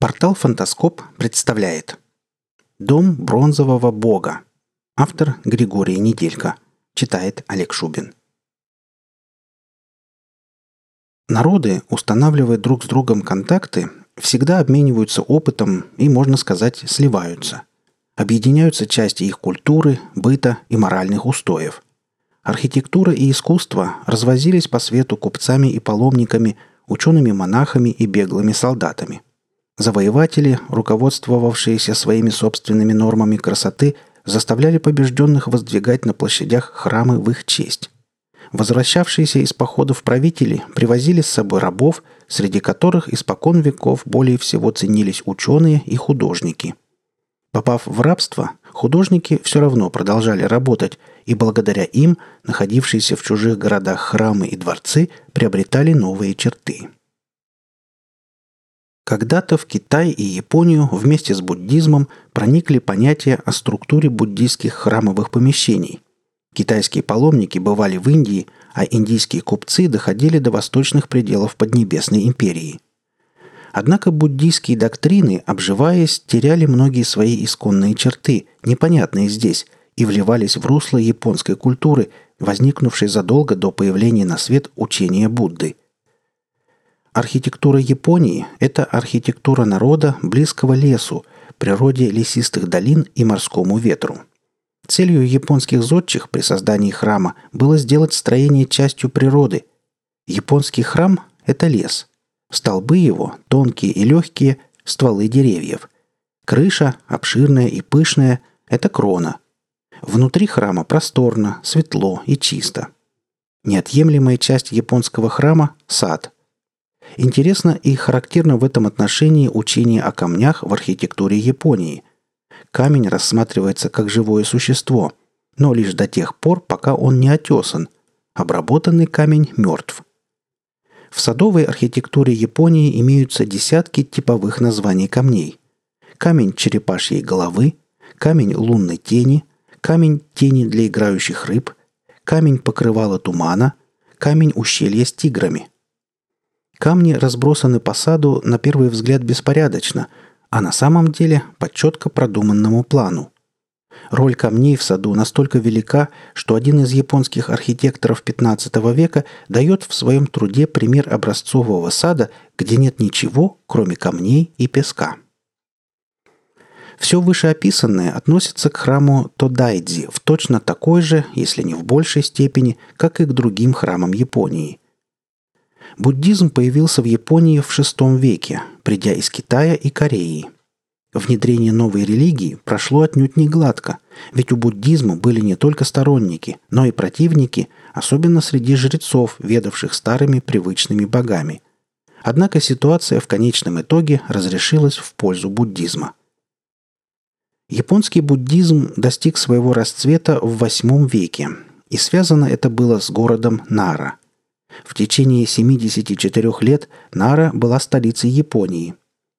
Портал «Фантаскоп» представляет «Дом бронзового бога». Автор Григорий Неделько. Читает Олег Шубин. Народы, устанавливая друг с другом контакты, всегда обмениваются опытом и, можно сказать, сливаются. Объединяются части их культуры, быта и моральных устоев. Архитектура и искусство развозились по свету купцами и паломниками, учеными-монахами и беглыми солдатами – Завоеватели, руководствовавшиеся своими собственными нормами красоты, заставляли побежденных воздвигать на площадях храмы в их честь. Возвращавшиеся из походов правители привозили с собой рабов, среди которых испокон веков более всего ценились ученые и художники. Попав в рабство, художники все равно продолжали работать, и благодаря им находившиеся в чужих городах храмы и дворцы приобретали новые черты. Когда-то в Китай и Японию вместе с буддизмом проникли понятия о структуре буддийских храмовых помещений. Китайские паломники бывали в Индии, а индийские купцы доходили до восточных пределов Поднебесной империи. Однако буддийские доктрины, обживаясь, теряли многие свои исконные черты, непонятные здесь, и вливались в русло японской культуры, возникнувшей задолго до появления на свет учения Будды – Архитектура Японии – это архитектура народа, близкого лесу, природе лесистых долин и морскому ветру. Целью японских зодчих при создании храма было сделать строение частью природы. Японский храм – это лес. Столбы его – тонкие и легкие, стволы деревьев. Крыша, обширная и пышная – это крона. Внутри храма просторно, светло и чисто. Неотъемлемая часть японского храма – сад – Интересно и характерно в этом отношении учение о камнях в архитектуре Японии. Камень рассматривается как живое существо, но лишь до тех пор, пока он не отесан. Обработанный камень мертв. В садовой архитектуре Японии имеются десятки типовых названий камней. Камень черепашьей головы, камень лунной тени, камень тени для играющих рыб, камень покрывала тумана, камень ущелья с тиграми – Камни разбросаны по саду на первый взгляд беспорядочно, а на самом деле по четко продуманному плану. Роль камней в саду настолько велика, что один из японских архитекторов XV века дает в своем труде пример образцового сада, где нет ничего, кроме камней и песка. Все вышеописанное относится к храму Тодайдзи в точно такой же, если не в большей степени, как и к другим храмам Японии. Буддизм появился в Японии в VI веке, придя из Китая и Кореи. Внедрение новой религии прошло отнюдь не гладко, ведь у буддизма были не только сторонники, но и противники, особенно среди жрецов, ведавших старыми привычными богами. Однако ситуация в конечном итоге разрешилась в пользу буддизма. Японский буддизм достиг своего расцвета в VIII веке, и связано это было с городом Нара – в течение 74 лет Нара была столицей Японии.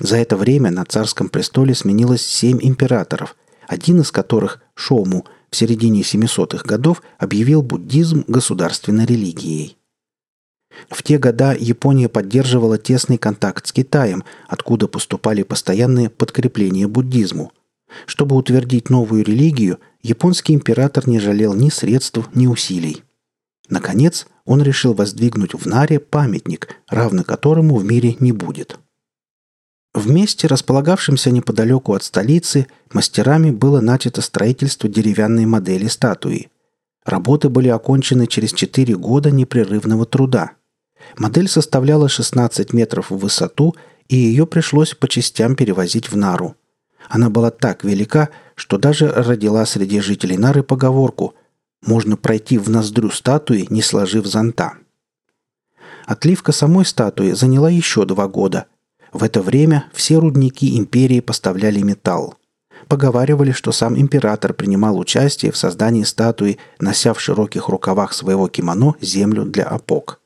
За это время на царском престоле сменилось семь императоров, один из которых, Шому, в середине 700-х годов объявил буддизм государственной религией. В те года Япония поддерживала тесный контакт с Китаем, откуда поступали постоянные подкрепления буддизму. Чтобы утвердить новую религию, японский император не жалел ни средств, ни усилий. Наконец, он решил воздвигнуть в Наре памятник, равно которому в мире не будет. В месте, располагавшемся неподалеку от столицы, мастерами было начато строительство деревянной модели статуи. Работы были окончены через 4 года непрерывного труда. Модель составляла 16 метров в высоту, и ее пришлось по частям перевозить в Нару. Она была так велика, что даже родила среди жителей Нары поговорку – можно пройти в ноздрю статуи, не сложив зонта. Отливка самой статуи заняла еще два года. В это время все рудники империи поставляли металл. Поговаривали, что сам император принимал участие в создании статуи, нося в широких рукавах своего кимоно землю для опок.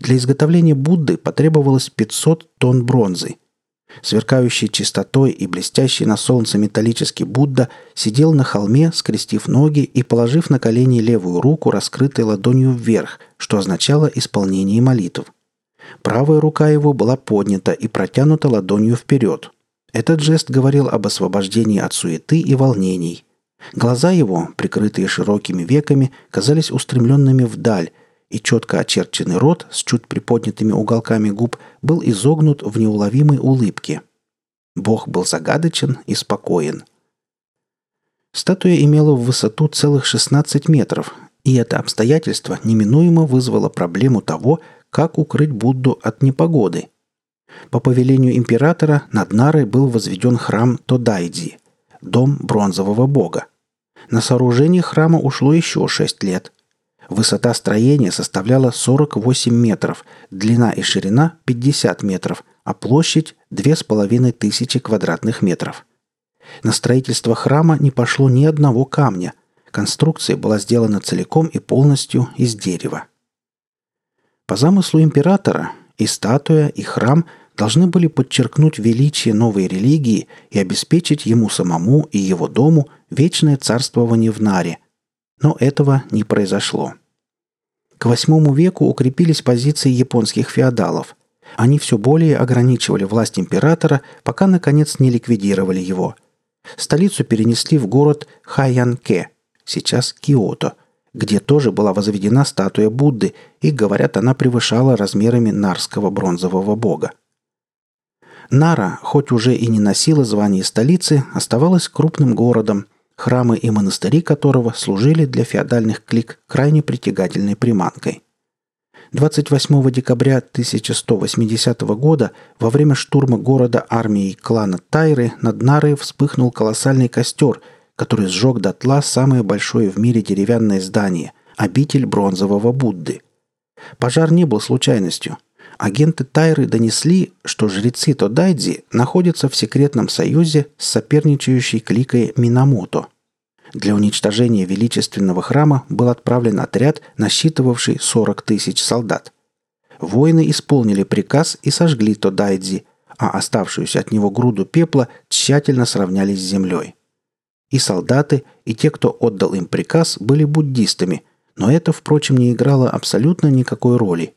Для изготовления Будды потребовалось 500 тонн бронзы – Сверкающий чистотой и блестящий на солнце металлический Будда сидел на холме, скрестив ноги и положив на колени левую руку, раскрытой ладонью вверх, что означало исполнение молитв. Правая рука его была поднята и протянута ладонью вперед. Этот жест говорил об освобождении от суеты и волнений. Глаза его, прикрытые широкими веками, казались устремленными вдаль, и четко очерченный рот с чуть приподнятыми уголками губ был изогнут в неуловимой улыбке. Бог был загадочен и спокоен. Статуя имела в высоту целых 16 метров, и это обстоятельство неминуемо вызвало проблему того, как укрыть Будду от непогоды. По повелению императора над Нарой был возведен храм Тодайдзи, дом бронзового бога. На сооружение храма ушло еще 6 лет. Высота строения составляла 48 метров, длина и ширина 50 метров, а площадь – 2500 квадратных метров. На строительство храма не пошло ни одного камня. Конструкция была сделана целиком и полностью из дерева. По замыслу императора и статуя, и храм должны были подчеркнуть величие новой религии и обеспечить ему самому и его дому вечное царствование в Наре. Но этого не произошло. К VIII веку укрепились позиции японских феодалов. Они все более ограничивали власть императора, пока, наконец, не ликвидировали его. Столицу перенесли в город Хайянке, сейчас Киото – где тоже была возведена статуя Будды, и, говорят, она превышала размерами нарского бронзового бога. Нара, хоть уже и не носила звание столицы, оставалась крупным городом, храмы и монастыри которого служили для феодальных клик крайне притягательной приманкой. 28 декабря 1180 года во время штурма города армией клана Тайры над Нарой вспыхнул колоссальный костер – который сжег дотла самое большое в мире деревянное здание – обитель бронзового Будды. Пожар не был случайностью. Агенты Тайры донесли, что жрецы Тодайдзи находятся в секретном союзе с соперничающей кликой Минамото. Для уничтожения величественного храма был отправлен отряд, насчитывавший 40 тысяч солдат. Воины исполнили приказ и сожгли Тодайдзи, а оставшуюся от него груду пепла тщательно сравняли с землей. И солдаты, и те, кто отдал им приказ, были буддистами, но это, впрочем, не играло абсолютно никакой роли.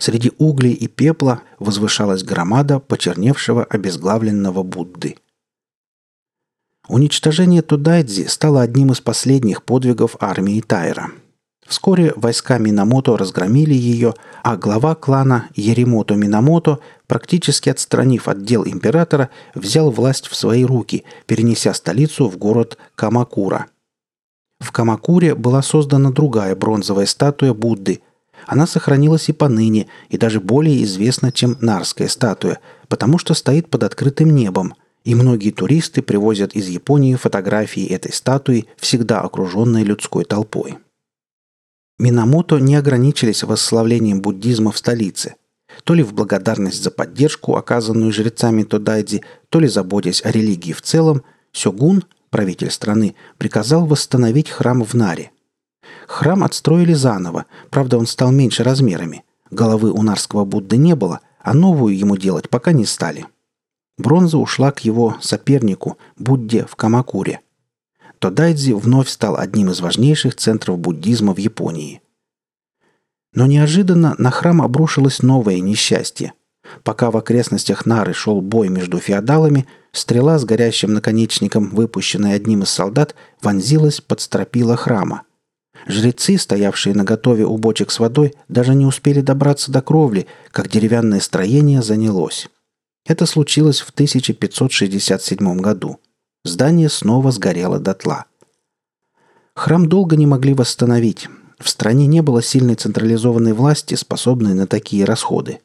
Среди углей и пепла возвышалась громада почерневшего обезглавленного Будды. Уничтожение Тудайдзи стало одним из последних подвигов армии Тайра – Вскоре войска Минамото разгромили ее, а глава клана Еремото Минамото, практически отстранив отдел императора, взял власть в свои руки, перенеся столицу в город Камакура. В Камакуре была создана другая бронзовая статуя Будды. Она сохранилась и поныне, и даже более известна, чем Нарская статуя, потому что стоит под открытым небом, и многие туристы привозят из Японии фотографии этой статуи, всегда окруженной людской толпой. Минамото не ограничились восславлением буддизма в столице. То ли в благодарность за поддержку, оказанную жрецами Тодайдзи, то ли заботясь о религии в целом, Сёгун, правитель страны, приказал восстановить храм в Наре. Храм отстроили заново, правда он стал меньше размерами. Головы у нарского Будды не было, а новую ему делать пока не стали. Бронза ушла к его сопернику, Будде в Камакуре – то Дайдзи вновь стал одним из важнейших центров буддизма в Японии. Но неожиданно на храм обрушилось новое несчастье. Пока в окрестностях Нары шел бой между феодалами, стрела с горящим наконечником, выпущенная одним из солдат, вонзилась под стропила храма. Жрецы, стоявшие на готове у бочек с водой, даже не успели добраться до кровли, как деревянное строение занялось. Это случилось в 1567 году. Здание снова сгорело дотла. Храм долго не могли восстановить. В стране не было сильной централизованной власти, способной на такие расходы.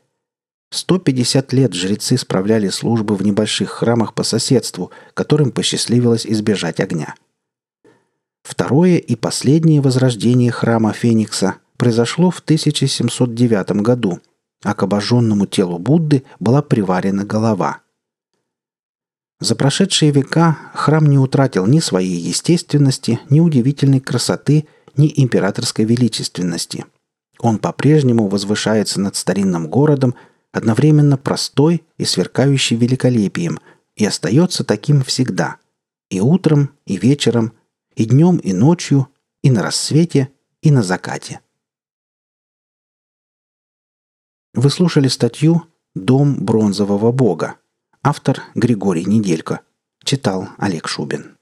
150 лет жрецы справляли службы в небольших храмах по соседству, которым посчастливилось избежать огня. Второе и последнее возрождение храма Феникса произошло в 1709 году, а к обожженному телу Будды была приварена голова – за прошедшие века храм не утратил ни своей естественности, ни удивительной красоты, ни императорской величественности. Он по-прежнему возвышается над старинным городом, одновременно простой и сверкающий великолепием, и остается таким всегда. И утром, и вечером, и днем, и ночью, и на рассвете, и на закате. Вы слушали статью «Дом бронзового бога». Автор Григорий Неделько. Читал Олег Шубин.